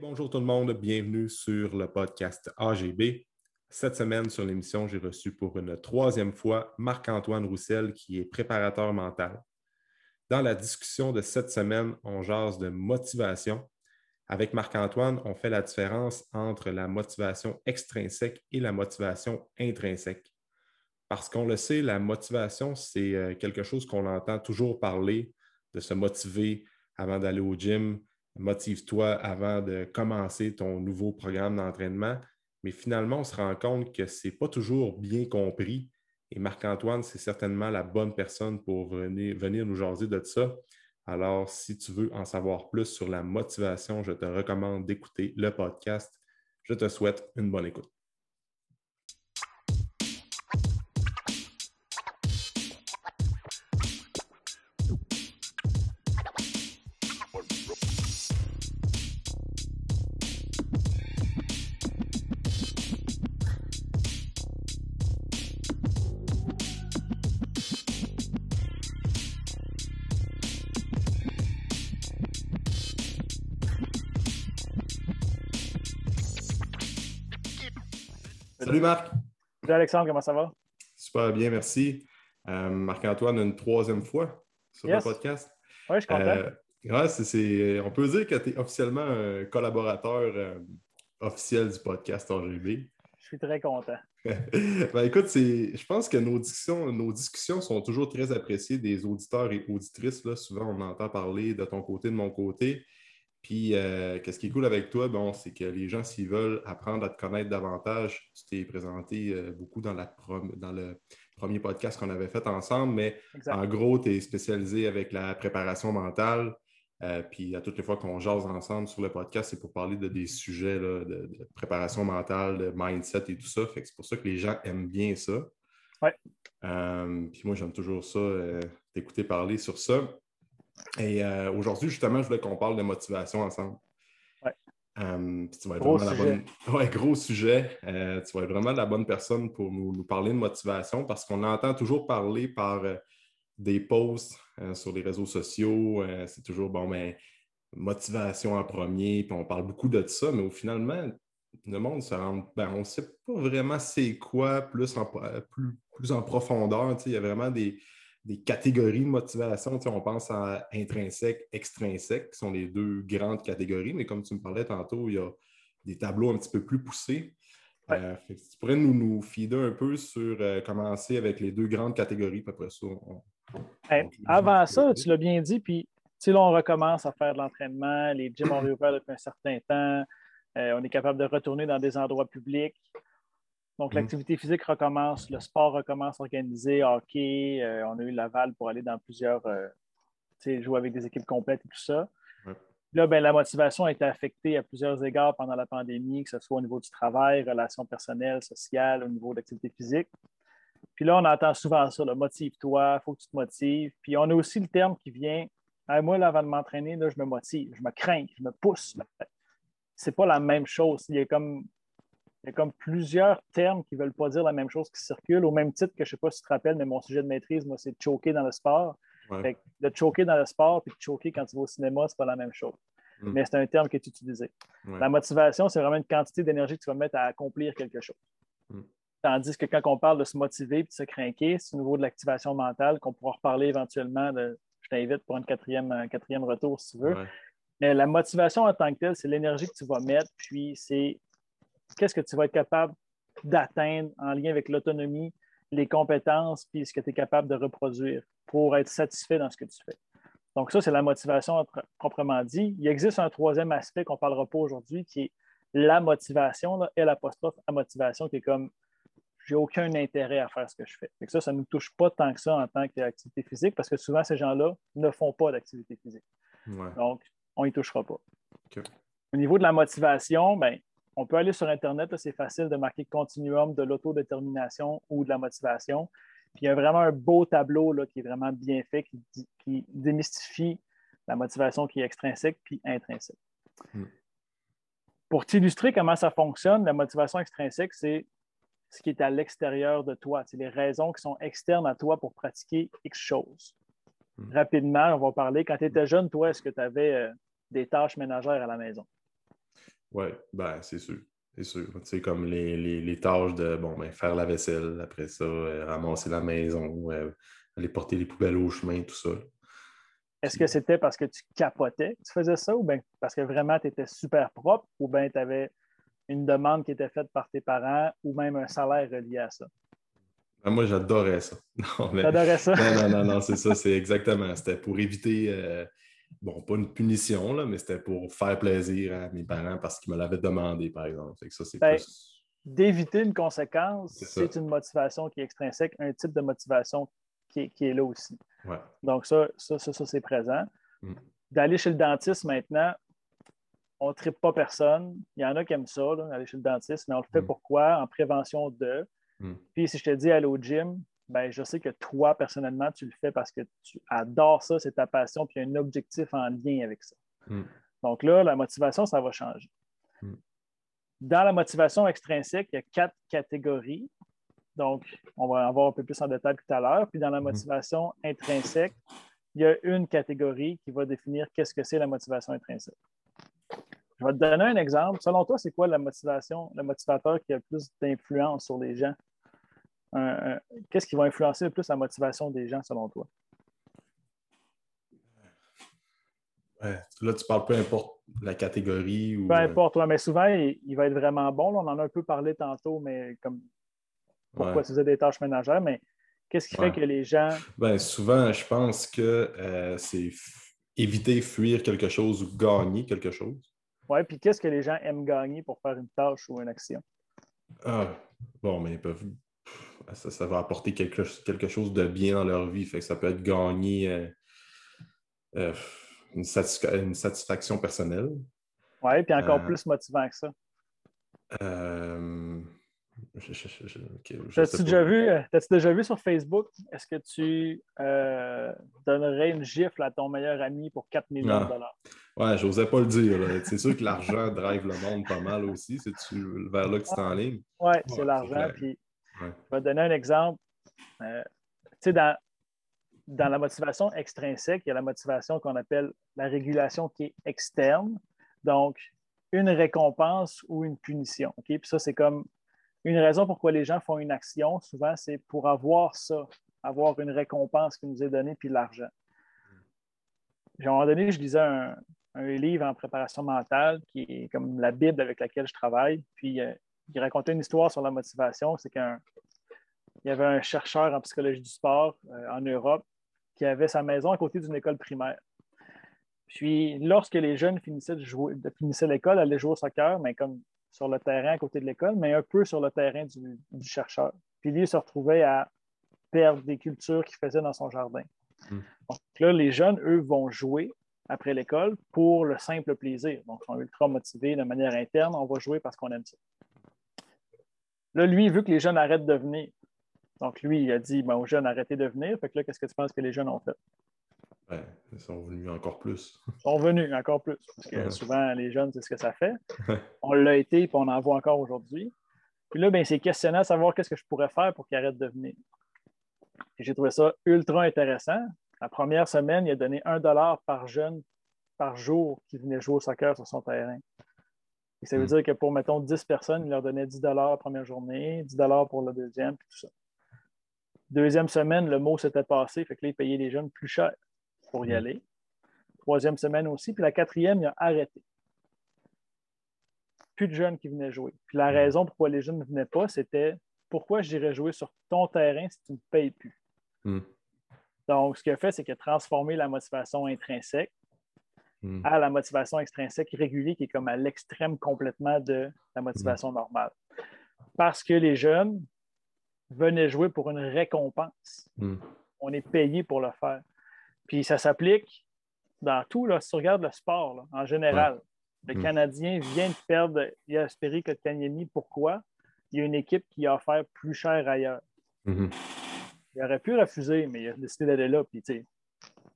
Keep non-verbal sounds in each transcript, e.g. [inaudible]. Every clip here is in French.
bonjour tout le monde, bienvenue sur le podcast AGB. Cette semaine, sur l'émission, j'ai reçu pour une troisième fois Marc-Antoine Roussel, qui est préparateur mental. Dans la discussion de cette semaine, on jase de motivation. Avec Marc-Antoine, on fait la différence entre la motivation extrinsèque et la motivation intrinsèque. Parce qu'on le sait, la motivation, c'est euh, quelque chose qu'on entend toujours parler, de se motiver avant d'aller au gym, motive-toi avant de commencer ton nouveau programme d'entraînement. Mais finalement, on se rend compte que ce n'est pas toujours bien compris. Et Marc-Antoine, c'est certainement la bonne personne pour venir, nous jaser de ça. Alors, si tu veux en savoir plus sur la motivation, je te recommande d'écouter le podcast. Je te souhaite une bonne écoute. Salut Marc. Salut Alexandre, comment ça va? Super bien, merci. Euh, Marc-Antoine, une troisième fois sur le podcast. Oui, je suis content. Euh, on peut dire que tu es officiellement un collaborateur euh, officiel du podcast RGB. Je suis très content. [laughs] ben, écoute, je pense que nos discussions, nos discussions sont toujours très appréciées des auditeurs et auditrices. Là. Souvent, on entend parler de ton côté, de mon côté. Puis, euh, qu'est-ce qui est cool avec toi, bon, c'est que les gens, s'ils veulent apprendre à te connaître davantage, tu t'es présenté euh, beaucoup dans, dans, le premier podcast qu'on avait fait ensemble, mais en gros, tu es spécialisé avec la préparation mentale. Euh, puis, à toutes les fois qu'on jase ensemble sur le podcast, c'est pour parler de des sujets de, préparation mentale, de mindset et tout ça. Fait que c'est pour ça que les gens aiment bien ça. Ouais. puis moi, j'aime toujours ça, t'écouter parler sur ça. Et euh, aujourd'hui, justement, je voulais qu'on parle de motivation ensemble. Ouais. Euh, tu vas être gros vraiment sujet. la bonne... ouais, gros sujet. Euh, tu vas être vraiment la bonne personne pour nous, parler de motivation parce qu'on entend toujours parler par des posts sur les réseaux sociaux. c'est toujours, bon, mais ben, motivation en premier, puis on parle beaucoup de ça, mais au finalement, le monde se rend, ben, on ne sait pas vraiment c'est quoi plus en, plus, plus en profondeur. Il y a vraiment des, des catégories de motivation. on pense à intrinsèque, extrinsèque, qui sont les deux grandes catégories, mais comme tu me parlais tantôt, il y a des tableaux un petit peu plus poussés. Euh, tu pourrais nous, nous feeder un peu sur euh, commencer avec les deux grandes catégories, puis après ça, avant ça, tu l'as bien dit, puis là, on recommence à faire de l'entraînement, les gyms ont réouvert depuis un certain temps, euh, on est capable de retourner dans des endroits publics. Donc, mm. l'activité physique recommence, le sport recommence organisé, hockey. Euh, on a eu l'aval pour aller dans plusieurs, euh, jouer avec des équipes complètes et tout ça. Là, ben, la motivation a été affectée à plusieurs égards pendant la pandémie, que ce soit au niveau du travail, relations personnelles, sociales, au niveau de l'activité physique. Puis là, on entend souvent ça, motive-toi, il faut que tu te motives. Puis on a aussi le terme qui vient, moi, là, avant de m'entraîner, je me motive, je me crains, je me pousse. C'est pas la même chose. Il y a comme il y a comme plusieurs termes qui ne veulent pas dire la même chose qui circulent, au même titre que je ne sais pas si tu te rappelles, mais mon sujet de maîtrise, moi, c'est de choquer dans le sport. de choquer dans le sport et de choquer quand tu vas au cinéma, ce n'est pas la même chose. Hmm. Mais c'est un terme qui est utilisé. La motivation, c'est vraiment une quantité d'énergie que tu vas mettre à accomplir quelque chose. Hmm. Tandis que quand on parle de se motiver et de se craquer, c'est au niveau de l'activation mentale qu'on pourra reparler éventuellement. De, je t'invite pour un quatrième, quatrième retour si tu veux. Mais la motivation en tant que telle, c'est l'énergie que tu vas mettre, puis c'est qu'est-ce que tu vas être capable d'atteindre en lien avec l'autonomie, les compétences, puis ce que tu es capable de reproduire pour être satisfait dans ce que tu fais. Donc, ça, c'est la motivation proprement dit. Il existe un troisième aspect qu'on ne parlera pas aujourd'hui, qui est la motivation, là, et l'apostrophe à motivation, qui est comme j'ai aucun intérêt à faire ce que je fais. ça, ça ne nous touche pas tant que ça en tant qu'activité physique, parce que souvent, ces gens-là ne font pas d'activité physique. Donc, on n'y touchera pas. Au niveau de la motivation, ben, on peut aller sur Internet, c'est facile de marquer continuum de l'autodétermination ou de la motivation. Puis il y a vraiment un beau tableau là, qui est vraiment bien fait, qui, démystifie la motivation qui est extrinsèque puis intrinsèque. Hmm. Pour t'illustrer comment ça fonctionne, la motivation extrinsèque, c'est ce qui est à l'extérieur de toi. C'est les raisons qui sont externes à toi pour pratiquer X chose. Hmm. Rapidement, on va parler. Quand tu étais jeune, toi, est-ce que tu avais euh, des tâches ménagères à la maison? Oui, ben, c'est sûr. C'est sûr. Tu sais, comme les, tâches de bon, ben, faire la vaisselle, après ça, euh, ramasser la maison, euh, aller porter les poubelles au chemin, tout ça. Est-ce que c'était parce que tu capotais que tu faisais ça ou bien parce que vraiment tu étais super propre ou bien tu avais une demande qui était faite par tes parents ou même un salaire relié à ça? Ben, moi, j'adorais ça. [laughs] J'adorais ça? Non, non, non, c'est ça, c'est exactement. C'était pour éviter, euh, bon, pas une punition, là, mais c'était pour faire plaisir à mes parents parce qu'ils me l'avaient demandé, par exemple. ça, c'est ben, D'éviter une conséquence, c'est une motivation qui est extrinsèque, un type de motivation qui est, là aussi. Donc, ça, ça, ça, c'est présent. Mm. D'aller chez le dentiste maintenant, on ne tripe pas personne. Il y en a qui aiment ça, aller chez le dentiste, mais on le fait mm. pourquoi? En prévention de. Mm. Puis si je te dis aller au gym, ben, je sais que toi, personnellement, tu le fais parce que tu adores ça, c'est ta passion, puis il y a un objectif en lien avec ça. Mm. Donc là, la motivation, ça va changer. Mm. Dans la motivation extrinsèque, il y a quatre catégories. Donc, on va en voir un peu plus en détail tout à l'heure. Puis dans la motivation intrinsèque, il y a une catégorie qui va définir qu'est-ce que c'est la motivation intrinsèque. Je vais te donner un exemple. Selon toi, c'est quoi la motivation, le motivateur qui a le plus d'influence sur les gens? Qu'est-ce qui va influencer le plus la motivation des gens selon toi? là, tu parles peu importe la catégorie. Ou... Peu euh, importe, mais souvent, il, va être vraiment bon. on en a un peu parlé tantôt, mais comme pourquoi tu faisais des tâches ménagères, mais qu'est-ce qui fait que les gens. Ben, souvent, je pense que euh, c'est éviter, fuir quelque chose ou gagner quelque chose. Oui, puis qu'est-ce que les gens aiment gagner pour faire une tâche ou une action? Ah, bon, mais ils peuvent ça, va apporter quelque, quelque, chose de bien dans leur vie. Fait que ça peut être gagner euh, euh, une, satisfaction personnelle. Oui, puis encore euh, plus motivant que ça. T'as-tu déjà, vu, déjà vu sur Facebook, est-ce que tu donnerais une gifle à ton meilleur ami pour 4 millions de dollars? Ouais, j'osais pas le dire. C'est sûr que l'argent drive le monde pas mal aussi. C'est-tu vers là que tu ligne? Oui, c'est l'argent. Puis je vais te donner un exemple. Euh, dans, dans la motivation extrinsèque, il y a la motivation qu'on appelle la régulation qui est externe. Donc, une récompense ou une punition. Puis ça, c'est comme une raison pourquoi les gens font une action. Souvent, c'est pour avoir ça, avoir une récompense qui nous est donnée, puis l'argent. À un moment donné, je lisais un, livre en préparation mentale qui est comme la Bible avec laquelle je travaille. Puis, euh, il racontait une histoire sur la motivation. C'est qu'il y avait un chercheur en psychologie du sport euh, en Europe qui avait sa maison à côté d'une école primaire. Puis, lorsque les jeunes finissaient de jouer, de finissaient l'école, allaient jouer au soccer, mais comme sur le terrain à côté de l'école, mais un peu sur le terrain du, chercheur. Puis lui, il se retrouvait à perdre des cultures qu'il faisait dans son jardin. Hmm. Donc là, les jeunes, eux, vont jouer après l'école pour le simple plaisir. Donc, ils sont ultra motivés de manière interne. On va jouer parce qu'on aime ça. Là, lui, il veut que les jeunes arrêtent de venir. Donc, lui, il a dit ben, aux jeunes, arrêtez de venir. Fait que là, qu'est-ce que tu penses que les jeunes ont fait? Ouais, ils sont venus encore plus. Ils sont venus encore plus. Parce que souvent, les jeunes, c'est ce que ça fait. On l'a été, puis on en voit encore aujourd'hui. Puis là, ben, c'est questionné à savoir qu'est-ce que je pourrais faire pour qu'ils arrêtent de venir. j'ai trouvé ça ultra intéressant. La première semaine, il a donné un dollar par jeune par jour qui venait jouer au soccer sur son terrain ça veut hmm. dire que pour, mettons, 10 personnes, il leur donnait 10 la première journée, 10 pour la deuxième, puis tout ça. Deuxième semaine, le mot s'était passé, fait que là, il payait les jeunes plus cher pour y hmm. aller. Troisième semaine aussi, puis la quatrième, il a arrêté. Plus de jeunes qui venaient jouer. Puis la hmm. raison pourquoi les jeunes ne venaient pas, c'était pourquoi j'irais jouer sur ton terrain si tu ne me payes plus? Donc, ce qu'il a fait, c'est qu'il a transformé la motivation intrinsèque Hmm. à la motivation extrinsèque régulière qui est comme à l'extrême complètement de la motivation hmm. normale. Parce que les jeunes venaient jouer pour une récompense. Hmm. On est payé pour le faire. Puis ça s'applique dans tout. Là, si tu regardes le sport en général, le Canadien vient de perdre que Kanyemi. Pourquoi? Il y a une équipe qui a offert plus cher ailleurs. Il aurait pu refuser, mais il a décidé d'aller là. Puis,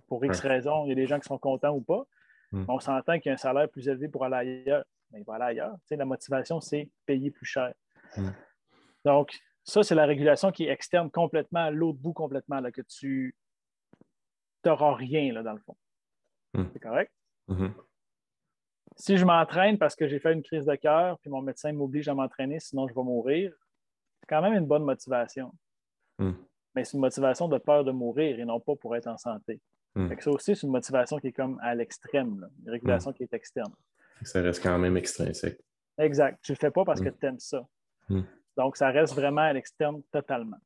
pour X raisons, il y a des gens qui sont contents ou pas. Hmm. On s'entend qu'il y a un salaire plus élevé pour aller ailleurs. Mais il va aller ailleurs. la motivation, c'est payer plus cher. Hmm. Donc, ça, c'est la régulation qui est externe complètement, à l'autre bout complètement, là, que tu n'auras rien là, dans le fond. Hmm. C'est correct? si je m'entraîne parce que j'ai fait une crise de cœur, puis mon médecin m'oblige à m'entraîner, sinon je vais mourir, c'est quand même une bonne motivation. Mais c'est une motivation de peur de mourir et non pas pour être en santé. Hmm. ça aussi, c'est une motivation qui est comme à l'extrême, une régulation hmm. qui est externe. Ça reste quand même extrinsèque. Exact. Tu ne le fais pas parce que tu aimes ça. Donc, ça reste vraiment à l'externe totalement.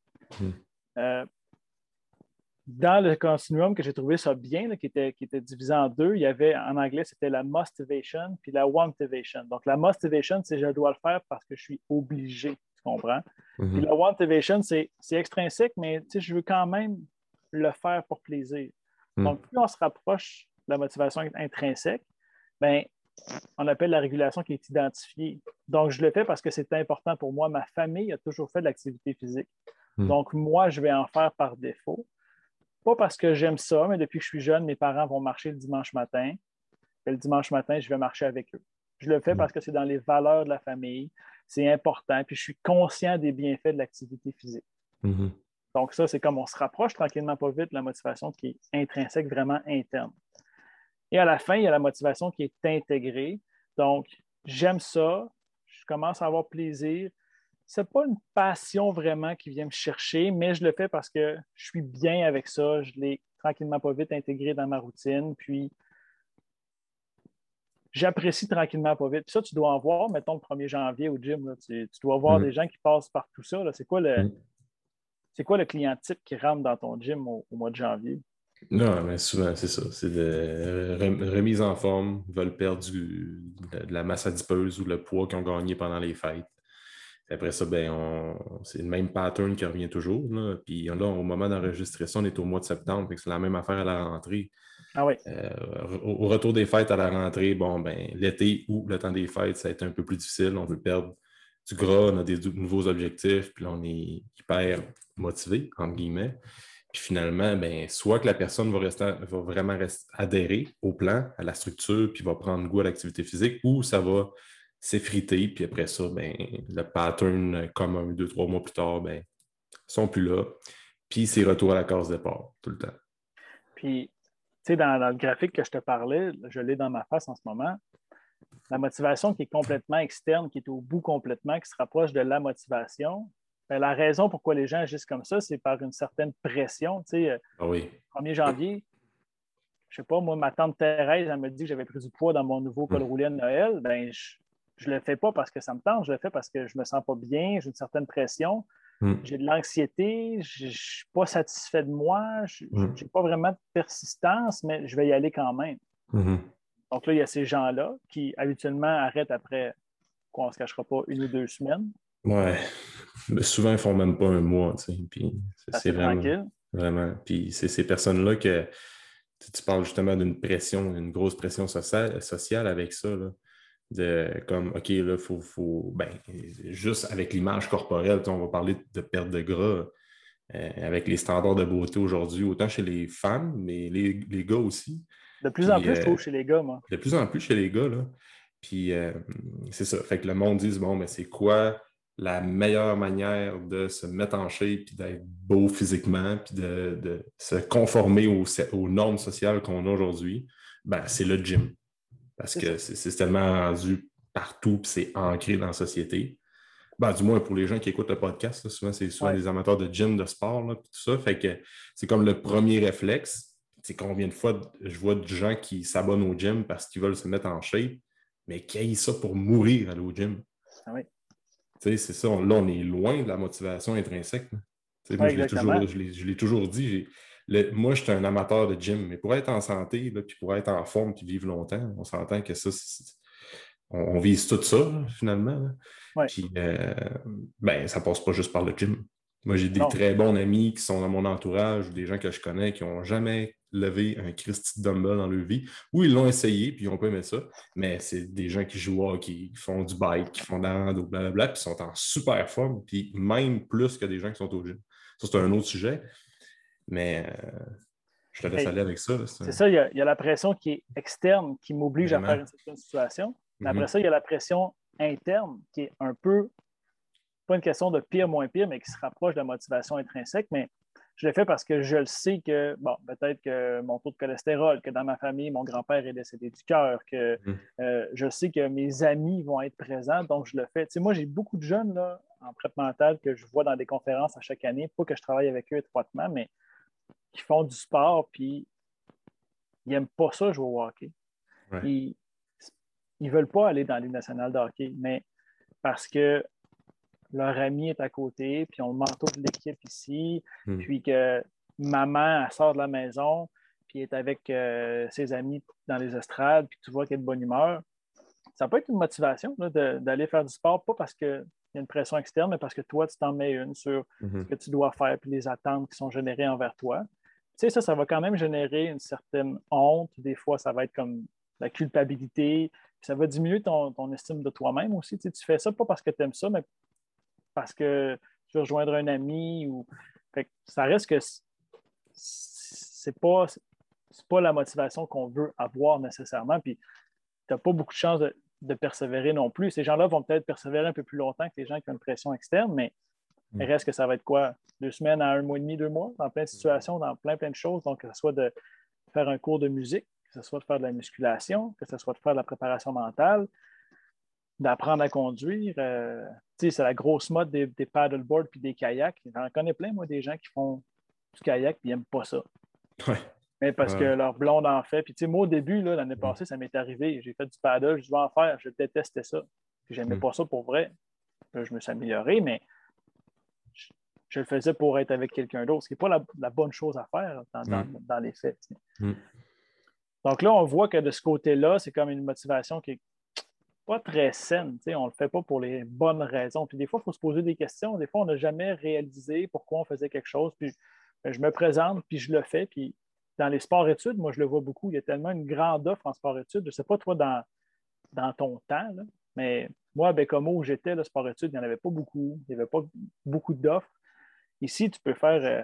Euh, dans le continuum que j'ai trouvé ça bien, qui, était, qui était divisé en deux, il y avait en anglais, c'était la motivation puis la wantivation. Donc, la motivation, c'est je dois le faire parce que je suis obligé, tu comprends? Mhm. Puis la wantivation, c'est extrinsèque, mais je veux quand même le faire pour plaisir. Mhm. Donc, plus on se rapproche de la motivation intrinsèque, ben, on appelle la régulation qui est identifiée. Donc, je le fais parce que c'est important pour moi. Ma famille a toujours fait de l'activité physique. Mhm. Donc, moi, je vais en faire par défaut. Pas parce que j'aime ça, mais depuis que je suis jeune, mes parents vont marcher le dimanche matin. Et le dimanche matin, je vais marcher avec eux. Je le fais mm. parce que c'est dans les valeurs de la famille, c'est important, puis je suis conscient des bienfaits de l'activité physique. Mm-hmm. Donc, ça, c'est comme on se rapproche tranquillement pas vite de la motivation qui est intrinsèque, vraiment interne. Et à la fin, il y a la motivation qui est intégrée. Donc, j'aime ça, je commence à avoir plaisir, c'est pas une passion vraiment qui vient me chercher, mais je le fais parce que je suis bien avec ça. Je l'ai tranquillement pas vite intégré dans ma routine. Puis j'apprécie tranquillement pas vite. Puis ça, tu dois en voir, mettons, le 1er janvier au gym. tu, dois voir mm. des gens qui passent par tout ça. C'est quoi le. Mm. C'est quoi le client type qui rentre dans ton gym au, mois de janvier? Non, mais souvent, c'est ça. C'est de remise en forme, ils veulent perdre de la masse adipeuse ou le poids qu'ils ont gagné pendant les fêtes. Après ça, ben, c'est le même pattern qui revient toujours. Puis là, au moment d'enregistrer ça, on est au mois de septembre. C'est la même affaire à la rentrée. Ah oui. Euh, au, retour des fêtes à la rentrée, bon, ben, l'été ou le temps des fêtes, ça a été un peu plus difficile. On veut perdre du gras, on a des nouveaux objectifs, puis là, on est hyper motivé, entre guillemets. Puis finalement, ben, soit que la personne va, rester, va vraiment rester, adhérer au plan, à la structure, puis va prendre goût à l'activité physique, ou ça va s'effriter, puis après ça, ben, le pattern commun, deux, trois mois plus tard, ben, sont plus là. Puis c'est retour à la case départ tout le temps. Puis, tu sais, dans, le graphique que je te parlais, je l'ai dans ma face en ce moment, la motivation qui est complètement externe, qui est au bout complètement, qui se rapproche de la motivation, ben, la raison pourquoi les gens agissent comme ça, c'est par une certaine pression. Tu sais, ah oui. 1er janvier, je sais pas, moi, ma tante Thérèse, elle me dit que j'avais pris du poids dans mon nouveau col hmm. roulé de Noël. Ben, je, ne le fais pas parce que ça me tente, je le fais parce que je ne me sens pas bien, j'ai une certaine pression, hmm. j'ai de l'anxiété, je ne suis pas satisfait de moi, je n'ai hmm. pas vraiment de persistance, mais je vais y aller quand même. Hmm. Donc là, il y a ces gens-là qui habituellement arrêtent après, quoi, on ne se cachera pas, une ou deux semaines. Ouais. Mais souvent, ils ne font même pas un mois, tu sais. Puis c'est vraiment. Tranquille. Vraiment. Puis c'est ces personnes-là que tu parles justement d'une pression, une grosse pression sociale, sociale avec ça. Là de comme, OK, là, il faut, faut ben, juste avec l'image corporelle, on va parler de perte de gras euh, avec les standards de beauté aujourd'hui, autant chez les femmes, mais les, les gars aussi. De plus en plus, je trouve, chez les gars, moi. De plus en plus chez les gars, là. Puis euh, c'est ça. Fait que le monde dit, bon, mais c'est quoi la meilleure manière de se mettre en shape, puis d'être beau physiquement, puis de, de se conformer aux, aux normes sociales qu'on a aujourd'hui? Ben, c'est le gym parce que c'est tellement rendu partout puis c'est ancré dans la société. Ben, du moins pour les gens qui écoutent le podcast, souvent c'est souvent des amateurs de gym, de sport, là, tout ça. Fait que c'est comme le premier réflexe. C'est combien de fois je vois des gens qui s'abonnent au gym parce qu'ils veulent se mettre en shape, mais qui aillent ça pour mourir à au gym. Ah oui. C'est ça, là, on est loin de la motivation intrinsèque. je l'ai toujours, dit moi, je suis un amateur de gym, mais pour être en santé, puis pour être en forme, puis vivre longtemps, on s'entend que ça, on, vise tout ça, finalement. Puis, euh, ben, ça passe pas juste par le gym. Moi, j'ai des très bons amis qui sont dans mon entourage ou des gens que je connais qui n'ont jamais levé un Christy Dumbbell dans leur vie, ou ils l'ont essayé, puis ils n'ont pas aimé ça, mais c'est des gens qui jouent qui font du bike, qui font de la rando, blablabla, puis sont en super forme, puis même plus que des gens qui sont au gym. Ça, c'est un autre sujet, mais euh, je te laisse aller avec ça. C'est ça, il y, a, la pression qui est externe, qui m'oblige à faire une certaine situation. Mais après mhm. ça, il y a la pression interne qui est un peu, pas une question de pire, moins pire, mais qui se rapproche de la motivation intrinsèque. Mais je le fais parce que je le sais que, bon, peut-être que mon taux de cholestérol, que dans ma famille, mon grand-père est décédé du cœur, que mm. euh, je sais que mes amis vont être présents, donc je le fais. Tu sais, moi, j'ai beaucoup de jeunes là, en prep mental que je vois dans des conférences à chaque année, pas que je travaille avec eux étroitement, mais qui font du sport, puis ils n'aiment pas ça jouer au hockey. Ils ne veulent pas aller dans les nationale de hockey, mais parce que leur ami est à côté, puis on le manteau de l'équipe ici, hmm. puis que maman elle sort de la maison, puis est avec euh, ses amis dans les estrades, puis tu vois qu'elle est de bonne humeur. Ça peut être une motivation d'aller faire du sport, pas parce qu'il y a une pression externe, mais parce que toi, tu t'en mets une sur hmm. ce que tu dois faire, puis les attentes qui sont générées envers toi. Tu sais, ça, ça va quand même générer une certaine honte. Des fois, ça va être comme la culpabilité. ça va diminuer ton, estime de toi-même aussi. Tu, tu fais ça pas parce que tu aimes ça, mais parce que tu veux rejoindre un ami. Ou... ça reste que c'est pas, pas la motivation qu'on veut avoir nécessairement. Puis tu n'as pas beaucoup de chances de, persévérer non plus. Ces gens-là vont peut-être persévérer un peu plus longtemps que les gens qui ont une pression externe, mais il mm. reste que ça va être quoi? Deux semaines à un mois et demi, deux mois, dans plein de situations, dans plein, plein de choses. Donc, que ce soit de faire un cours de musique, que ce soit de faire de la musculation, que ce soit de faire de la préparation mentale, d'apprendre à conduire. Euh, c'est la grosse mode des, paddleboards puis des kayaks. J'en connais plein, moi, des gens qui font du kayak et n'aiment pas ça. Mais parce que leur blonde en fait. Puis, moi, au début, l'année passée, ça m'est arrivé. J'ai fait du paddle, je vais en faire. Je détestais ça. Je n'aimais mm. pas ça pour vrai. je me suis amélioré, mais je, le faisais pour être avec quelqu'un d'autre, ce qui n'est pas la, bonne chose à faire dans, mm. les faits. Mm. Donc là, on voit que de ce côté-là, c'est comme une motivation qui est pas très saine. On ne le fait pas pour les bonnes raisons. Puis des fois, il faut se poser des questions. Des fois, on n'a jamais réalisé pourquoi on faisait quelque chose. Puis ben, je me présente, puis je le fais. Puis dans les sports-études, moi, je le vois beaucoup. Il y a tellement une grande offre en sport-études. Je ne sais pas, toi, dans, dans ton temps, mais moi, à comme où j'étais, le sport-études, il n'y en avait pas beaucoup. Il n'y avait pas beaucoup d'offres. Ici, tu peux faire euh,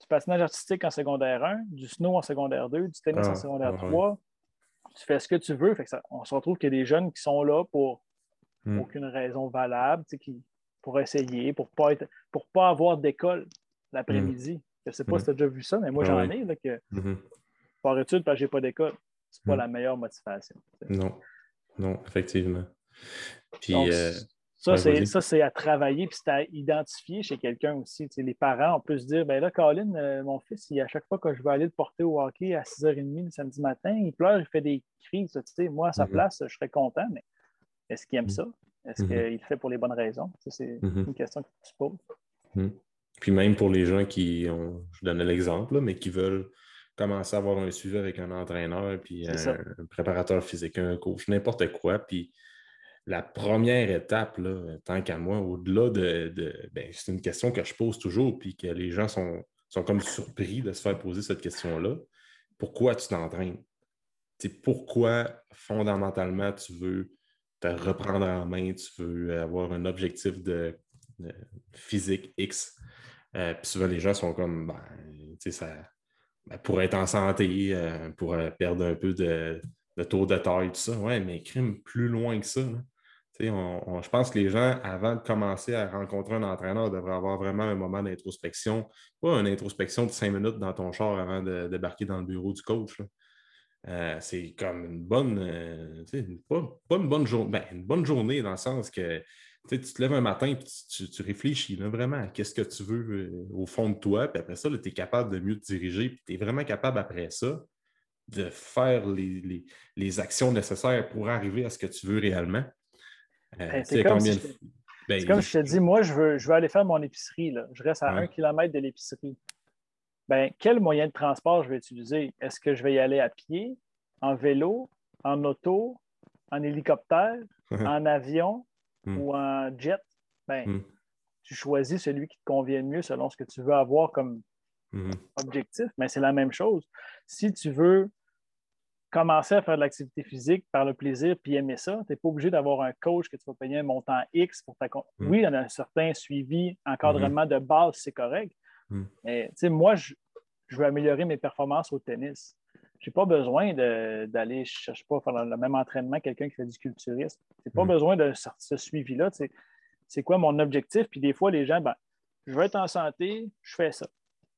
du patinage artistique en secondaire 1, du snow en secondaire 2, du tennis en ah, secondaire 3, tu fais ce que tu veux. Fait on se retrouve qu'il y a des jeunes qui sont là pour hmm. aucune raison valable, qui, pour essayer, pour ne pas, être, pour pas avoir d'école l'après-midi. Je ne sais pas hmm. si tu as déjà vu ça, mais moi, j'en ai. Là, que, Par études, parce que je n'ai pas d'école. Ce n'est pas hmm. la meilleure motivation. Non, non, effectivement. Puis, euh, ça, c'est à travailler, puis c'est à identifier chez quelqu'un aussi. les parents, on peut se dire, ben là, Colin, euh, mon fils, à chaque fois que je vais aller le porter au hockey à 6h30 le samedi matin, il pleure, il fait des crises. moi, à sa mm-hmm. place, je serais content, mais est-ce qu'il aime ça? Est-ce mm-hmm. qu'il le fait pour les bonnes raisons? c'est mm-hmm. une question que tu te poses. Puis même pour les gens qui, ont, je donnais l'exemple, mais qui veulent commencer à avoir un suivi avec un entraîneur, puis un, un, préparateur physique, un coach, n'importe quoi, puis la première étape, là, tant qu'à moi, au-delà de. Ben, c'est une question que je pose toujours, puis que les gens sont, sont comme surpris de se faire poser cette question-là. Pourquoi tu t'entraînes? pourquoi fondamentalement tu veux te reprendre en main, tu veux avoir un objectif de, physique X? Euh, puis souvent les gens sont comme ben, ça, ben, pour être en santé, euh, pour euh, perdre un peu de, de tour de taille, tout ça. Ouais, mais crime plus loin que ça je pense que les gens, avant de commencer à rencontrer un entraîneur, devraient avoir vraiment un moment d'introspection. Pas une introspection de cinq minutes dans ton char avant de débarquer dans le bureau du coach. Euh, c'est comme une bonne, euh, pas, une bonne journée, ben, une bonne journée dans le sens que tu te lèves un matin et tu, réfléchis vraiment à qu'est-ce que tu veux euh, au fond de toi, puis après ça, tu es capable de mieux te diriger, puis tu es vraiment capable après ça de faire les, actions nécessaires pour arriver à ce que tu veux réellement. Euh, ben, c'est comme, ben, comme, je te dis, moi, je veux, je veux aller faire mon épicerie. Là. Je reste à un kilomètre de l'épicerie. Ben, quel moyen de transport je vais utiliser? Est-ce que je vais y aller à pied, en vélo, en auto, en hélicoptère, [laughs] en avion hmm. ou en jet? Ben, hmm. Tu choisis celui qui te convient mieux selon ce que tu veux avoir comme hmm. objectif, mais c'est la même chose. Si tu veux commencer à faire de l'activité physique par le plaisir puis aimer ça. Tu n'es pas obligé d'avoir un coach que tu vas payer un montant X pour ta. Mm. Oui, il y en a un certain suivi, encadrement de base, c'est correct. Mm. Mais moi, je, veux améliorer mes performances au tennis. Je n'ai pas besoin d'aller, je ne cherche pas, faire le même entraînement que quelqu'un qui fait du culturisme. Je n'ai pas mm. besoin de ce suivi-là. C'est quoi mon objectif? Puis des fois, les gens, ben, je veux être en santé, je fais ça.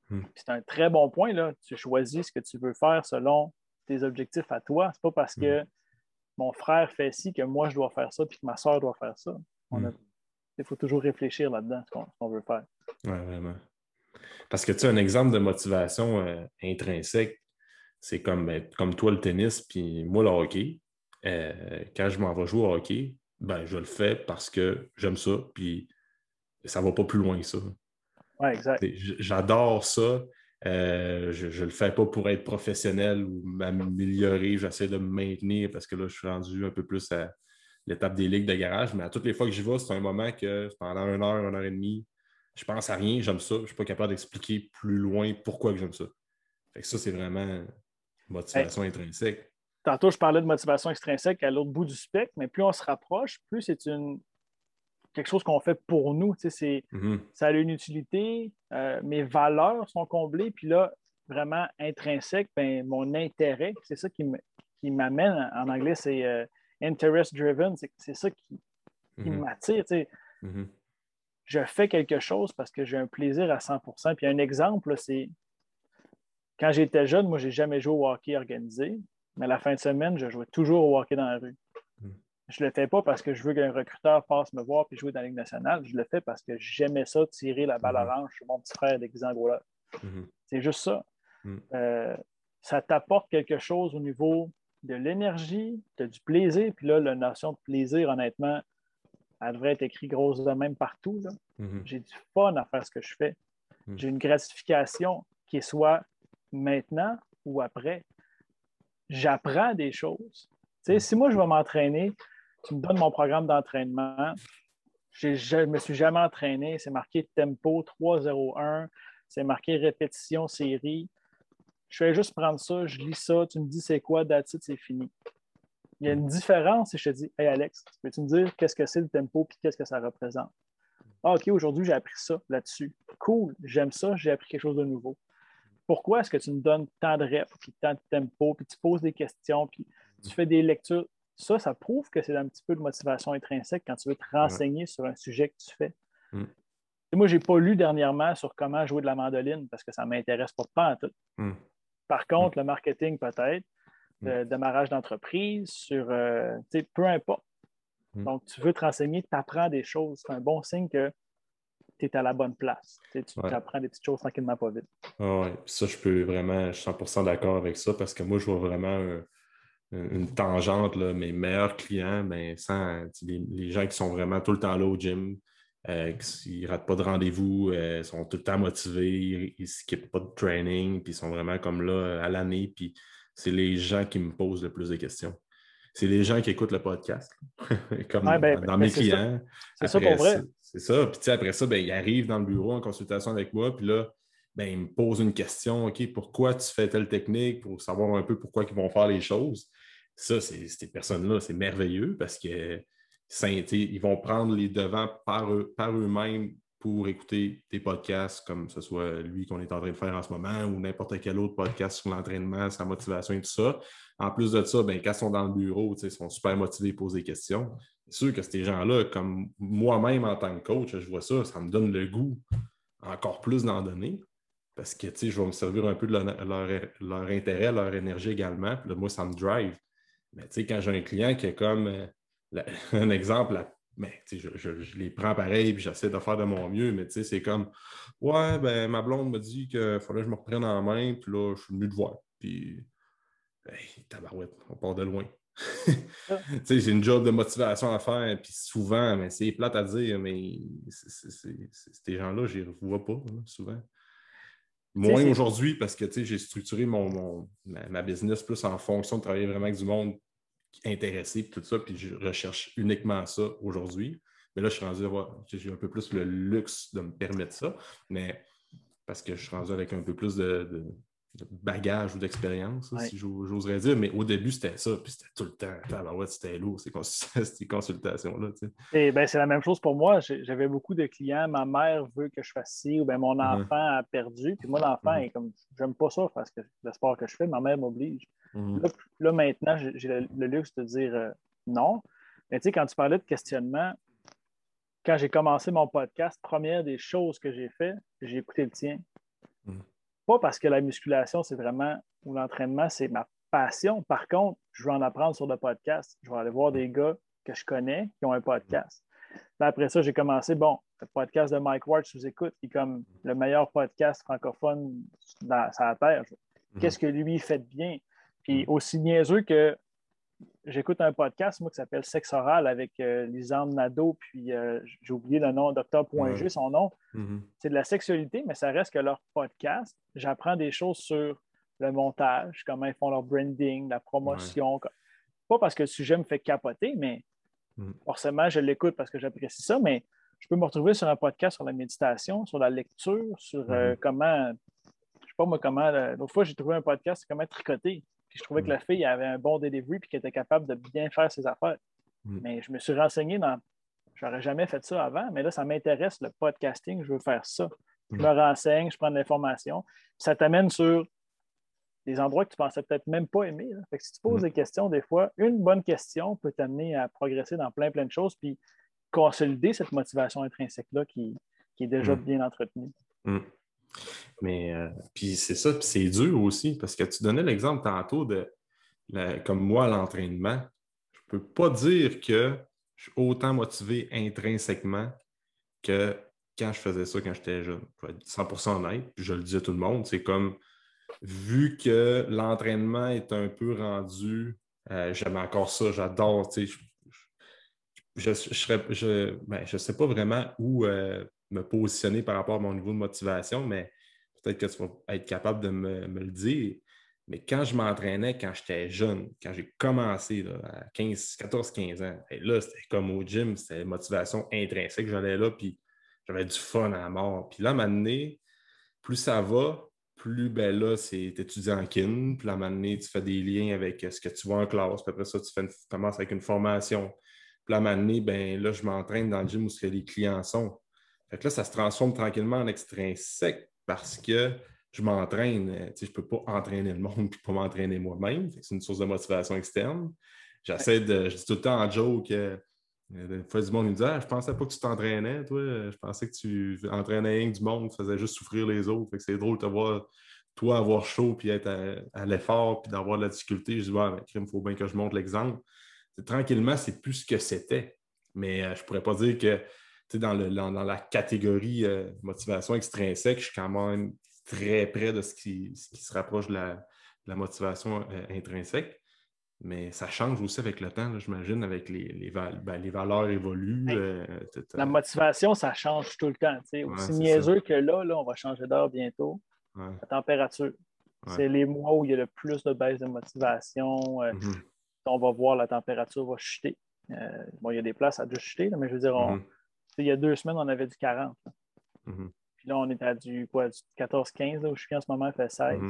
Hmm. C'est un très bon point. Là. Tu choisis ce que tu veux faire selon tes objectifs à toi. C'est pas parce que hmm. mon frère fait ci que moi je dois faire ça puis que ma soeur doit faire ça. Hmm. Il faut toujours réfléchir là-dedans, ce qu'on veut faire. Oui, vraiment. Parce que tu as un exemple de motivation euh, intrinsèque, c'est comme, ben, comme toi le tennis, puis moi le hockey. Euh, quand je m'en vais jouer au hockey, ben, je le fais parce que j'aime ça, puis ça va pas plus loin que ça. Oui, exact. J'adore ça. Euh, je ne le fais pas pour être professionnel ou m'améliorer. J'essaie de me maintenir parce que là, je suis rendu un peu plus à l'étape des ligues de garage. Mais à toutes les fois que j'y vais, c'est un moment que pendant une heure, une heure et demie, je pense à rien, j'aime ça. Je ne suis pas capable d'expliquer plus loin pourquoi j'aime ça. Fait que ça, c'est vraiment motivation intrinsèque. Tantôt, je parlais de motivation extrinsèque à l'autre bout du spectre, mais plus on se rapproche, plus c'est une quelque chose qu'on fait pour nous. C'est, mm-hmm. Ça a une utilité, euh, mes valeurs sont comblées, puis là, vraiment intrinsèque, ben, mon intérêt, c'est ça qui, m'amène, en anglais, c'est euh, interest driven, c'est, ça qui, mm-hmm. m'attire. Mm-hmm. Je fais quelque chose parce que j'ai un plaisir à 100% Puis un exemple, c'est quand j'étais jeune, moi, j'ai jamais joué au hockey organisé, mais la fin de semaine, je jouais toujours au hockey dans la rue. Je ne le fais pas parce que je veux qu'un recruteur passe me voir et jouer dans la Ligue nationale. Je le fais parce que j'aimais ça, tirer la balle mhm. orange sur mon petit frère en mhm. C'est juste ça. Mhm. Euh, ça t'apporte quelque chose au niveau de l'énergie, de du plaisir. Puis là, la notion de plaisir, honnêtement, elle devrait être écrite grosse de même partout. J'ai du fun à faire ce que je fais. J'ai une gratification qui soit maintenant ou après. J'apprends des choses. si moi, je vais m'entraîner, tu me donnes mon programme d'entraînement. Je ne me suis jamais entraîné. C'est marqué tempo 301. C'est marqué répétition série. Je vais juste prendre ça, je lis ça, tu me dis c'est quoi, that's c'est fini. Il y a une différence si je te dis Hey Alex, peux-tu me dire qu'est-ce que c'est le tempo et qu'est-ce que ça représente? Ah, OK, aujourd'hui, j'ai appris ça là-dessus. Cool, j'aime ça, j'ai appris quelque chose de nouveau. Pourquoi est-ce que tu me donnes tant de reps, puis tant de tempo, puis tu poses des questions, puis tu fais des lectures? Ça, ça prouve que c'est un petit peu de motivation intrinsèque quand tu veux te renseigner sur un sujet que tu fais. Mm. Moi, je n'ai pas lu dernièrement sur comment jouer de la mandoline parce que ça ne m'intéresse pas, pas en tout. Mm. Par contre, mm. le marketing peut-être, le démarrage d'entreprise, sur euh, peu importe. Donc, tu veux te renseigner, tu apprends des choses. C'est un bon signe que tu es à la bonne place. tu apprends des petites choses tranquillement pas vite. Ah oui, ça, je peux vraiment, je suis 100% d'accord avec ça parce que moi, je vois vraiment une tangente, là, mes meilleurs clients, ben, sans, les, gens qui sont vraiment tout le temps là au gym, euh, qui ne ratent pas de rendez-vous, euh, sont tout le temps motivés, ils ne skippent pas de training, puis ils sont vraiment comme là euh, à l'année. Puis c'est les gens qui me posent le plus de questions. C'est les gens qui écoutent le podcast, [laughs] comme ben, dans, mes ben, clients. C'est ça. pour vrai. C'est ça. Puis après ça, ben, ils arrivent dans le bureau en consultation avec moi, puis là, ben, ils me posent une question, OK, pourquoi tu fais telle technique, pour savoir un peu pourquoi ils vont faire les choses? Ça, ces personnes-là, c'est merveilleux parce que ils vont prendre les devants par, eux, par eux-mêmes pour écouter des podcasts comme ce soit lui qu'on est en train de faire en ce moment ou n'importe quel autre podcast sur l'entraînement, sa motivation et tout ça. En plus de ça, ben, quand ils sont dans le bureau, ils sont super motivés à poser des questions. C'est sûr que ces gens-là, comme moi-même en tant que coach, je vois ça, ça me donne le goût encore plus d'en donner parce que je vais me servir un peu de leur, intérêt, leur énergie également. Puis moi, ça me drive. Mais tu sais, quand j'ai un client qui est comme euh, [laughs] un exemple, mais, je, je, les prends pareil et j'essaie de faire de mon mieux, mais c'est comme Ouais, ben ma blonde me dit qu'il faudrait que je me reprenne en main, puis là, je suis venu te voir. Puis, tabarouette, on part de loin. [laughs] c'est une job de motivation à faire, puis souvent, mais c'est plate à dire, mais ces gens-là, je les revois pas souvent. Moins aujourd'hui parce que j'ai structuré mon, ma, business plus en fonction de travailler vraiment avec du monde intéressé et tout ça, puis je recherche uniquement ça aujourd'hui. Mais là, je suis rendu à voir, j'ai un peu plus le luxe de me permettre ça, mais parce que je suis rendu avec un peu plus de, bagage ou d'expérience, si j'oserais dire. Mais au début, c'était ça, puis c'était tout le temps. ouais, c'était lourd, ces, [laughs] consultations-là. Ben, c'est la même chose pour moi. J'avais beaucoup de clients. Ma mère veut que je fasse ci, ou ben, mon uh-huh. enfant a perdu. Puis moi, l'enfant uh-huh. est comme, j'aime pas ça parce que le sport que je fais, ma mère m'oblige. Uh-huh. Là, maintenant, j'ai le, luxe de dire euh, non. Mais tu sais, quand tu parlais de questionnement, quand j'ai commencé mon podcast, première des choses que j'ai fait, j'ai écouté le tien. Pas parce que la musculation, c'est vraiment, ou l'entraînement, c'est ma passion. Par contre, je veux en apprendre sur le podcast. Je vais aller voir des gars que je connais qui ont un podcast. après ça, j'ai commencé, bon, le podcast de Mike Ward, je vous écoute, qui est comme le meilleur podcast francophone dans, sur la Terre. Mhm. Qu'est-ce que lui fait de bien? Puis mhm. aussi niaiseux que j'écoute un podcast, moi, qui s'appelle Sexe oral avec euh, Lisande Nadeau, puis euh, j'ai oublié le nom, Dr. Point son nom. Mhm. C'est de la sexualité, mais ça reste que leur podcast. J'apprends des choses sur le montage, comment ils font leur branding, la promotion. Pas parce que le sujet me fait capoter, mais mm. forcément, je l'écoute parce que j'apprécie ça, mais je peux me retrouver sur un podcast sur la méditation, sur la lecture, sur euh, mm-hmm. comment, je sais pas moi, comment, l'autre fois, j'ai trouvé un podcast sur comment tricoter. Puis je trouvais que mm. la fille avait un bon delivery puis qu'elle était capable de bien faire ses affaires. Mm. Mais je me suis renseigné dans, j'aurais jamais fait ça avant, mais là, ça m'intéresse, le podcasting, je veux faire ça. Je me renseigne, je prends de l'information. Ça t'amène sur des endroits que tu pensais peut-être même pas aimer. si tu poses mm. des questions, des fois, une bonne question peut t'amener à progresser dans plein, plein de choses, puis consolider cette motivation intrinsèque-là qui, est déjà mm. bien entretenue. Mais euh, puis c'est ça, puis c'est dur aussi, parce que tu donnais l'exemple tantôt de comme moi, l'entraînement. Je ne peux pas dire que je suis autant motivé intrinsèquement que quand je faisais ça quand j'étais jeune. Je vais être 100% honnête, puis je le dis à tout le monde, c'est comme vu que l'entraînement est un peu rendu, euh, j'aime encore ça, j'adore, je, je, ben, sais pas vraiment où euh, me positionner par rapport à mon niveau de motivation, mais peut-être que tu vas être capable de me, le dire. Mais quand je m'entraînais, quand j'étais jeune, quand j'ai commencé à 14-15 ans, là, c'était comme au gym, c'était motivation intrinsèque. J'allais là, puis j'avais du fun à mort. Puis là, à plus ça va, plus ben là, c'est étudier en kin, puis à un moment donné, tu fais des liens avec ce que tu vois en classe, puis après ça, tu commences avec une formation. Puis à un moment donné, ben là, je m'entraîne dans le gym où les clients sont. Fait que là, ça se transforme tranquillement en extrinsèque parce que je m'entraîne. Euh, je ne peux pas entraîner le monde [laughs] et pas m'entraîner moi-même. C'est une source de motivation externe. J'essaie de. Je dis tout le temps en joke. Euh, des fois, du monde me dit ah, Je pensais pas que tu t'entraînais, toi. Je pensais que tu entraînais rien du monde, tu faisais juste souffrir les autres. Fait que c'est drôle de te voir, toi, avoir chaud, puis être à, l'effort, puis d'avoir de la difficulté. Je dis il faut bien que je montre l'exemple. Tranquillement, c'est plus ce que c'était. Mais euh, je pourrais pas dire que dans, le, dans, la catégorie euh, motivation extrinsèque, je suis quand même très près de ce qui, se rapproche de la, motivation euh, intrinsèque. Mais ça change aussi avec le temps, j'imagine, avec les, les, ben, les, valeurs évoluent. Euh, la motivation, ça change tout le temps. Aussi niaiseux que là, là, on va changer d'heure bientôt. La température. C'est les mois où il y a le plus de baisse de motivation. Euh, mm-hmm. On va voir la température va chuter. Euh, bon, il y a des places à juste chuter, mais je veux dire, mm-hmm. Il y a deux semaines, on avait du 40. Mm-hmm. Puis là, on est à du, quoi, du 14-15, où je suis en ce moment, fait 16.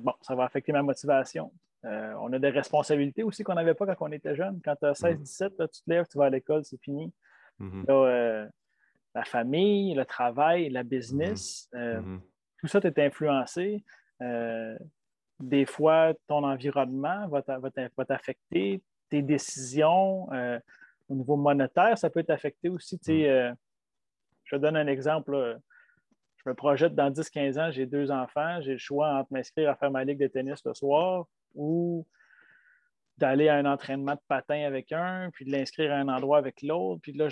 bon, ça va affecter ma motivation. Euh, on a des responsabilités aussi qu'on n'avait pas quand on était jeune. Quand tu as 16-17, tu te lèves, tu vas à l'école, c'est fini. Mm-hmm. Euh, la famille, le travail, la business, mm-hmm. Euh, mm-hmm. tout ça t'est influencé. des fois, ton environnement va t'affecter, tes décisions au niveau monétaire, ça peut t'affecter aussi. je te donne un exemple. Je me projette dans 10-15 ans, j'ai deux enfants, j'ai le choix entre m'inscrire à faire ma ligue de tennis le soir ou d'aller à un entraînement de patin avec un, puis de l'inscrire à un endroit avec l'autre. Puis là,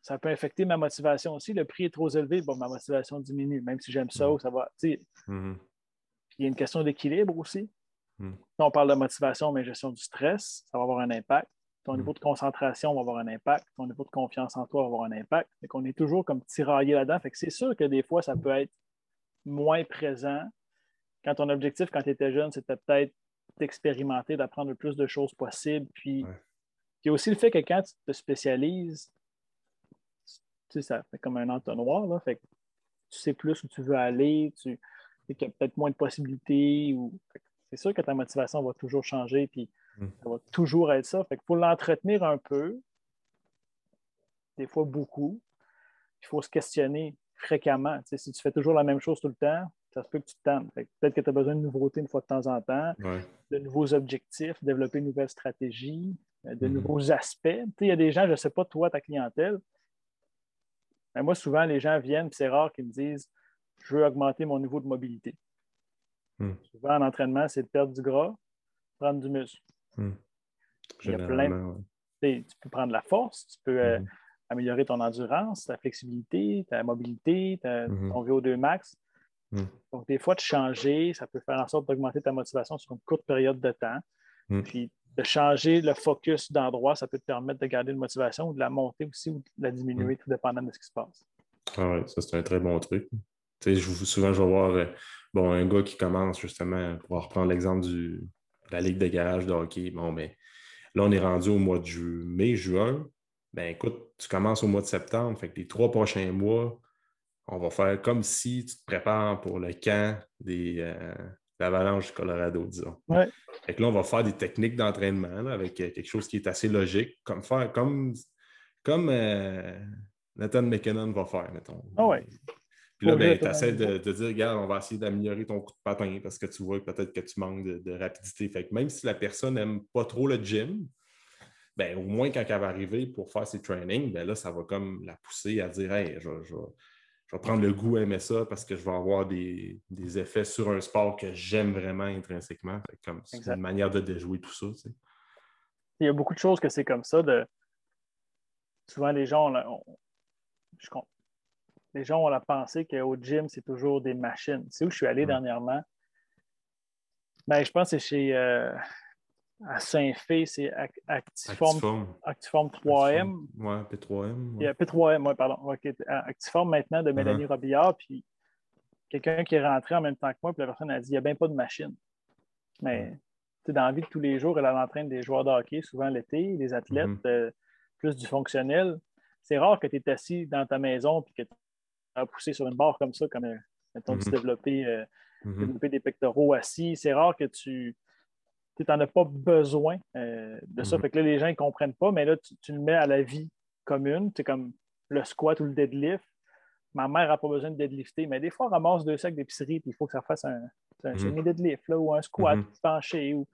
ça peut affecter ma motivation aussi. Le prix est trop élevé, bon, ma motivation diminue, même si j'aime ça, mm-hmm. ça va. Mm-hmm. il y a une question d'équilibre aussi. Mm. on parle de motivation, mais gestion du stress, ça va avoir un impact. Ton mm. niveau de concentration va avoir un impact. Ton niveau de confiance en toi va avoir un impact. Qu'on est toujours comme tiraillé là-dedans. Fait que c'est sûr que des fois, ça peut être moins présent quand ton objectif, quand tu étais jeune, c'était peut-être d'expérimenter, d'apprendre le plus de choses possibles. Puis, il y a aussi le fait que quand tu te spécialises, tu sais, ça fait comme un entonnoir, là, fait tu sais plus où tu veux aller, tu as peut-être moins de possibilités. Ou... C'est sûr que ta motivation va toujours changer, puis. Ça va toujours être ça. Fait que pour l'entretenir un peu, des fois beaucoup, il faut se questionner fréquemment. si tu fais toujours la même chose tout le temps, ça se peut que tu te tentes. Peut-être que tu as besoin de nouveautés une fois de temps en temps, de nouveaux objectifs, développer une nouvelle stratégie, euh, de mm-hmm. nouveaux aspects. Il y a des gens, je ne sais pas, toi, ta clientèle, mais moi, souvent, les gens viennent, c'est rare qu'ils me disent je veux augmenter mon niveau de mobilité. Hmm. Souvent, en entraînement, c'est de perdre du gras, prendre du muscle. Hmm. Il y a plein ouais. Tu peux prendre la force, tu peux euh, Mhm. améliorer ton endurance, ta flexibilité, ta mobilité, ta- Mhm. ton VO2 max. Mhm. Donc, des fois, de changer, ça peut faire en sorte d'augmenter ta motivation sur une courte période de temps. Mhm. Puis, de changer le focus d'endroit, ça peut te permettre de garder une motivation ou de la monter aussi ou de la diminuer, tout dépendant de ce qui se passe. Ah ouais, ça, c'est un très bon truc. Je- souvent, je vais voir euh, bon, un gars qui commence justement, pour reprendre l'exemple du- la Ligue de garage de hockey. Bon, ben, là, on est rendu au mois de ju- mai, juin. Ben, écoute, tu commences au mois de septembre. Fait que les trois prochains mois, on va faire comme si tu te prépares pour le camp des euh, de l'Avalanche du Colorado, disons. Ouais. Fait que là, on va faire des techniques d'entraînement avec euh, quelque chose qui est assez logique, comme faire comme, comme euh, Nathan McKinnon va faire, mettons. Ah ouais. Puis là, ben, tu essaies de, de dire, regarde, on va essayer d'améliorer ton coup de patin parce que tu vois que peut-être que tu manques de, de rapidité. Fait que même si la personne n'aime pas trop le gym, ben, au moins quand elle va arriver pour faire ses trainings, ben là, ça va comme la pousser à dire Hey, je, je- je vais prendre le goût à aimer ça parce que je vais avoir des, des effets sur un sport que j'aime vraiment intrinsèquement. Fait que comme c'est une manière de déjouer tout ça. tu sais. Il y a beaucoup de choses que c'est comme ça. De... Souvent, les gens la... on- je com- les gens ont la pensée qu'au gym, c'est toujours des machines. Sais où je suis allé Ouais. dernièrement? Ben, je pense que c'est chez euh, à Saint-Fé, c'est Ac- Actiform, Actiform. Actiform 3M. Ouais, P3M. Il y ouais. a P3M, oui, pardon. À Actiform maintenant de Mélanie Uh-huh. Robillard. Puis quelqu'un qui est rentré en même temps que moi, puis la personne a dit il n'y a bien pas de machine. Mais tu dans la vie de tous les jours, elle entraîne des joueurs de hockey, souvent l'été, des athlètes, Mhm. euh, plus du fonctionnel. C'est rare que tu es assis dans ta maison et que poussé sur une barre comme ça, comme euh, mettons, tu Mhm. développer, euh, Mhm. développer des pectoraux assis. C'est rare que tu n'en as pas besoin euh, de ça. Mhm. Fait que là, les gens ne comprennent pas, mais là, tu, tu le mets à la vie commune. C'est comme le squat ou le deadlift. Ma mère n'a pas besoin de deadlifter, mais des fois, elle ramasse deux sacs d'épicerie puis il faut que ça fasse un, un Mhm. semi-deadlift ou un squat penché. Ou...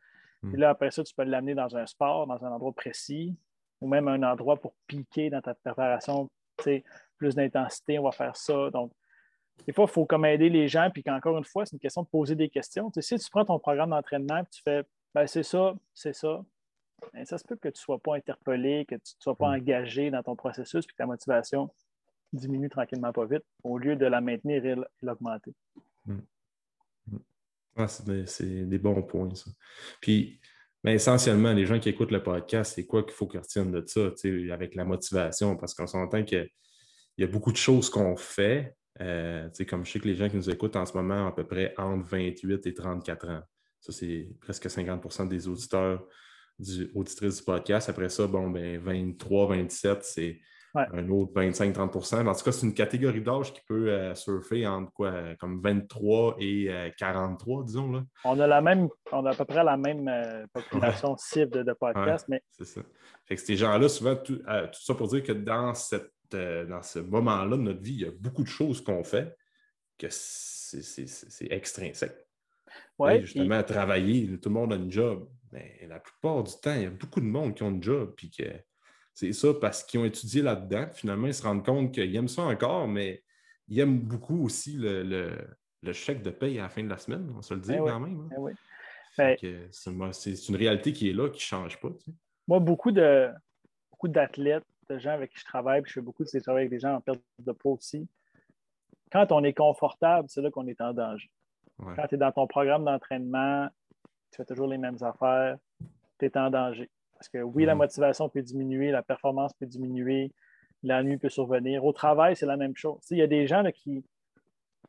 Puis là, après ça, tu peux l'amener dans un sport, dans un endroit précis, ou même un endroit pour piquer dans ta préparation, plus d'intensité, on va faire ça. Donc, des fois, il faut comme aider les gens, puis qu'encore une fois, c'est une question de poser des questions. Tu sais, si tu prends ton programme d'entraînement et tu fais ben, c'est ça, c'est ça, ben, ça se peut que tu ne sois pas interpellé, que tu ne sois pas Mm. engagé dans ton processus, puis que ta motivation diminue tranquillement pas vite, au lieu de la maintenir et l- et l'augmenter. Ah, c'est des, des bons points, ça. Puis, ben, essentiellement, les gens qui écoutent le podcast, c'est quoi qu'il faut qu'ils retiennent de ça, tu sais, avec la motivation, parce qu'on s'entend qu'il y a beaucoup de choses qu'on fait. euh, comme je sais que les gens qui nous écoutent en ce moment ont à peu près entre 28 et 34 ans. Ça, c'est presque 50% des auditeurs, du, auditrices du podcast. Après ça, bon, ben 23, 27, c'est Ouais. un autre 25-30% En tout cas, c'est une catégorie d'âge qui peut euh, surfer entre quoi, euh, comme 23 et euh, 43, disons. Là. On a la même, on a à peu près la même euh, population cible de, de podcast, mais C'est ça. Fait que ces gens-là, souvent, tout, tout ça pour dire que dans, cette, euh, dans ce moment-là de notre vie, il y a beaucoup de choses qu'on fait que c'est extrinsèque. ouais, justement, travailler, tout le monde a une job. Mais la plupart du temps, il y a beaucoup de monde qui ont une job. Puis que c'est ça parce qu'ils ont étudié là-dedans. Finalement, ils se rendent compte qu'ils aiment ça encore, mais ils aiment beaucoup aussi le, le- le chèque de paye à la fin de la semaine. On se le dit Eh oui. quand même. hein. eh oui. Que C'est une, c'est- c'est une réalité qui est là, qui ne change pas. tu sais. Moi, beaucoup de beaucoup d'athlètes, de gens avec qui je travaille, puis je fais beaucoup de ces travaux avec des gens en perte de poids aussi. Quand on est confortable, c'est là qu'on est en danger. Ouais. Quand tu es dans ton programme d'entraînement, tu fais toujours les mêmes affaires, tu es en danger. Parce que oui, la Mhm. motivation peut diminuer, la performance peut diminuer, l'ennui peut survenir. Au travail, c'est la même chose. Il y a des gens là, qui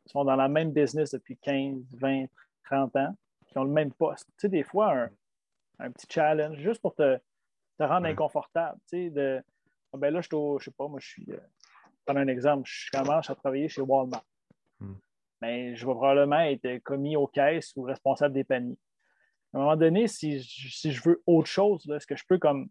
sont dans la même business depuis 15, 20, 30 ans, qui ont le même poste. Tu sais, des fois, un, un petit challenge juste pour te, te rendre Ouais. inconfortable. De, Ah ben là, je, suis au- je sais pas, moi, je suis. Euh, prendre un exemple, je commence à travailler chez Walmart. Hmm. Ben, je vais probablement être commis aux caisses ou responsable des paniers. À un moment donné, si je, si je veux autre chose, est-ce que je peux comme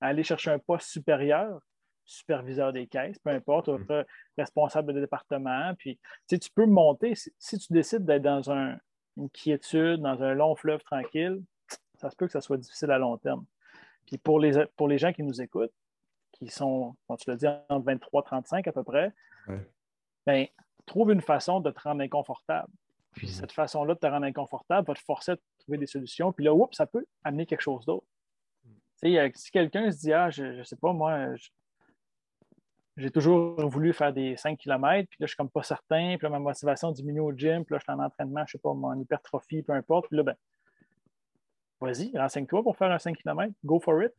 aller chercher un poste supérieur, superviseur des caisses, peu importe, Hmm. responsable de département, puis tu peux monter. Si, si tu décides d'être dans un- une quiétude, dans un long fleuve tranquille, ça se peut que ça soit difficile à long terme. Puis pour les, pour les gens qui nous écoutent, qui sont, comme tu l'as dit, entre 23 et 35 à peu près, Ouais. ben, trouve une façon de te rendre inconfortable. Puis Mhm. cette façon-là de te rendre inconfortable va te forcer à trouver des solutions. Puis là, oups, ça peut amener quelque chose d'autre. Euh, si quelqu'un se dit, ah, je ne sais pas, moi, je- j'ai toujours voulu faire des 5 km, puis là, je suis comme pas certain, puis là, ma motivation diminue au gym, puis là, je suis en entraînement, je sais pas, mon hypertrophie, peu importe. Puis là, ben, vas-y, renseigne-toi pour faire un 5 km, go for it.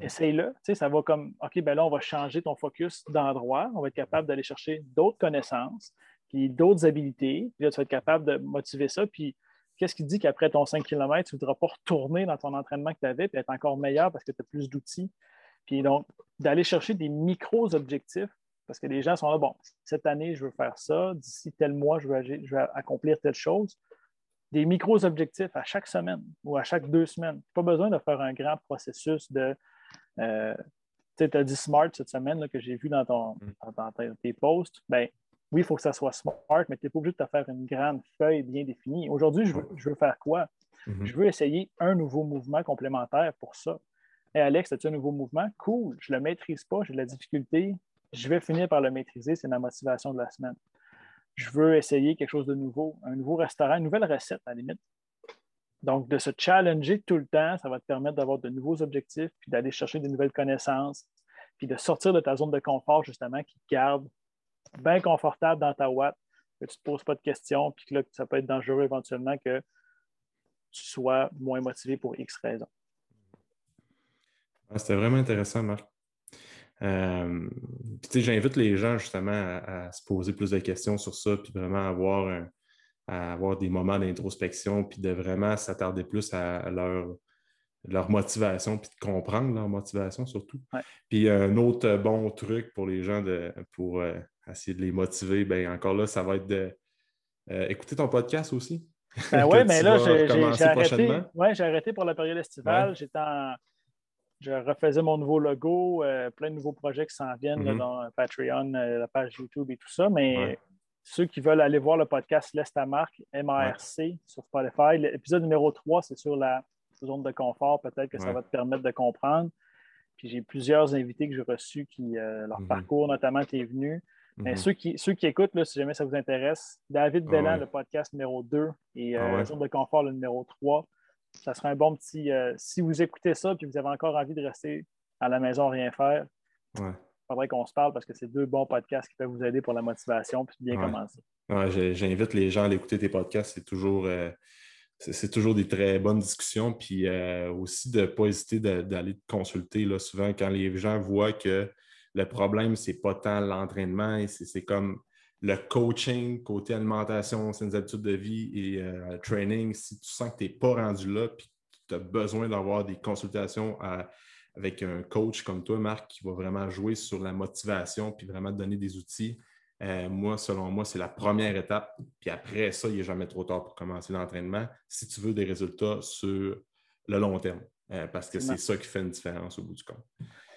Essaye-le. Ça va comme, OK, ben là, on va changer ton focus d'endroit. On va être capable d'aller chercher d'autres connaissances, puis d'autres habilités. Puis là, tu vas être capable de motiver ça. Puis, qu'est-ce qui dit qu'après ton 5 km, tu ne voudras pas retourner dans ton entraînement que tu avais, puis être encore meilleur parce que tu as plus d'outils? Puis donc, d'aller chercher des micros-objectifs, parce que les gens sont là, bon, cette année, je veux faire ça, d'ici tel mois, je veux, agir- je accomplir telle chose. Des micros-objectifs à chaque semaine ou à chaque deux semaines. Pas besoin de faire un grand processus de. Euh, tu as dit smart cette semaine là, que j'ai vu dans, ton, dans, dans tes- posts. Ben, oui, il faut que ça soit smart, mais tu n'es pas obligé de te faire une grande feuille bien définie. Aujourd'hui, je veux, je veux faire quoi? Mhm. Je veux essayer un nouveau mouvement complémentaire pour ça. Hey Alex, as-tu un nouveau mouvement? Cool, je ne le maîtrise pas, j'ai de la difficulté. Je vais finir par le maîtriser, c'est ma motivation de la semaine. Je veux essayer quelque chose de nouveau, un nouveau restaurant, une nouvelle recette à la limite. Donc, de se challenger tout le temps, ça va te permettre d'avoir de nouveaux objectifs, puis d'aller chercher de nouvelles connaissances, puis de sortir de ta zone de confort, justement, qui te garde bien confortable dans ta watt, que tu ne te poses pas de questions, puis que là, ça peut être dangereux éventuellement que tu sois moins motivé pour X raisons. Ah, C'était vraiment intéressant, Marc. Euh, j'invite les gens justement à, à se poser plus de questions sur ça, puis vraiment avoir, un- à avoir des moments d'introspection, puis de vraiment s'attarder plus à leur, leur motivation, puis de comprendre leur motivation surtout. Ouais. Puis un autre bon truc pour les gens de, pour euh, essayer de les motiver, bien encore là, ça va être de euh, écouter ton podcast aussi. Ben [laughs] oui, mais là, j'ai- arrêté, ouais, j'ai arrêté pour la période estivale. Ouais. J'étais en- Je refaisais mon nouveau logo, euh, plein de nouveaux projets qui s'en viennent là, Mhm. dans Patreon, euh, la page YouTube et tout ça. Mais Ouais. Ceux qui veulent aller voir le podcast Laisse ta marque, MARC, sur Spotify, l'épisode numéro 3, c'est sur la zone de confort. Peut-être que ça va te permettre de comprendre. Puis j'ai plusieurs invités que j'ai reçus qui, euh, leur Mhm. parcours notamment, est venu. Mais Mhm. ceux, qui, ceux qui écoutent, là, si jamais ça vous intéresse, David Ah Bellan, ouais. le podcast numéro 2 et euh, Ah ouais. la zone de confort, le numéro 3. Ça sera un bon petit. euh, si vous écoutez ça et vous avez encore envie de rester à la maison rien faire, Ouais. Il faudrait qu'on se parle parce que c'est deux bons podcasts qui peuvent vous aider pour la motivation puis bien Ouais. commencer. Ouais, J'invite les gens à écouter tes podcasts. C'est toujours, euh, c'est c'est toujours des très bonnes discussions. Puis euh, aussi de ne pas hésiter d'aller te consulter. Là, souvent, quand les gens voient que le problème, c'est pas tant l'entraînement, c'est c'est comme le coaching, côté alimentation, saines habitudes de vie et euh, training. Si tu sens que tu n'es pas rendu là, puis que tu as besoin d'avoir des consultations à- avec un coach comme toi, Marc, qui va vraiment jouer sur la motivation puis vraiment te donner des outils. Euh, moi, selon moi, c'est la première étape. Puis après ça, il n'est jamais trop tard pour commencer l'entraînement si tu veux des résultats sur le long terme. Euh, parce que c'est ça qui fait une différence au bout du compte.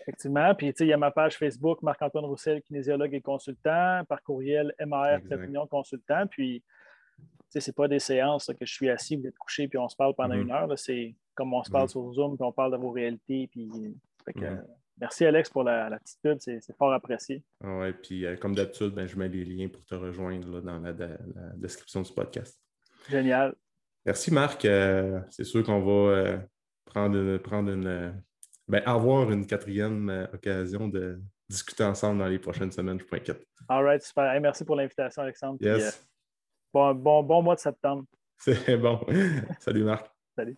Effectivement. Puis, tu sais, il y a ma page Facebook, Marc-Antoine Roussel, kinésiologue et consultant, par courriel MAR. Union consultant. Puis, tu sais, c'est pas des séances là, que je suis assis, vous êtes couché, puis on se parle pendant Mhm. une heure. C'est comme on se parle Mhm. sur Zoom, puis on parle de vos réalités. Puis, fait que, Mhm. euh, merci, Alex, pour la, la petite pub. C'est fort apprécié. Ah ouais, puis euh, comme d'habitude, ben, je mets les liens pour te rejoindre là, dans la, la description du podcast. Génial. Merci, Marc. Euh, c'est sûr qu'on va euh, prendre une, prendre une euh, ben, avoir une quatrième euh, occasion de discuter ensemble dans les prochaines semaines, je ne suis pas inquiète. All right, super. Hey, merci pour l'invitation, Alexandre. Yes, euh, bon, bon, bon mois de septembre. [laughs] c'est bon. Salut, Marc. Salut.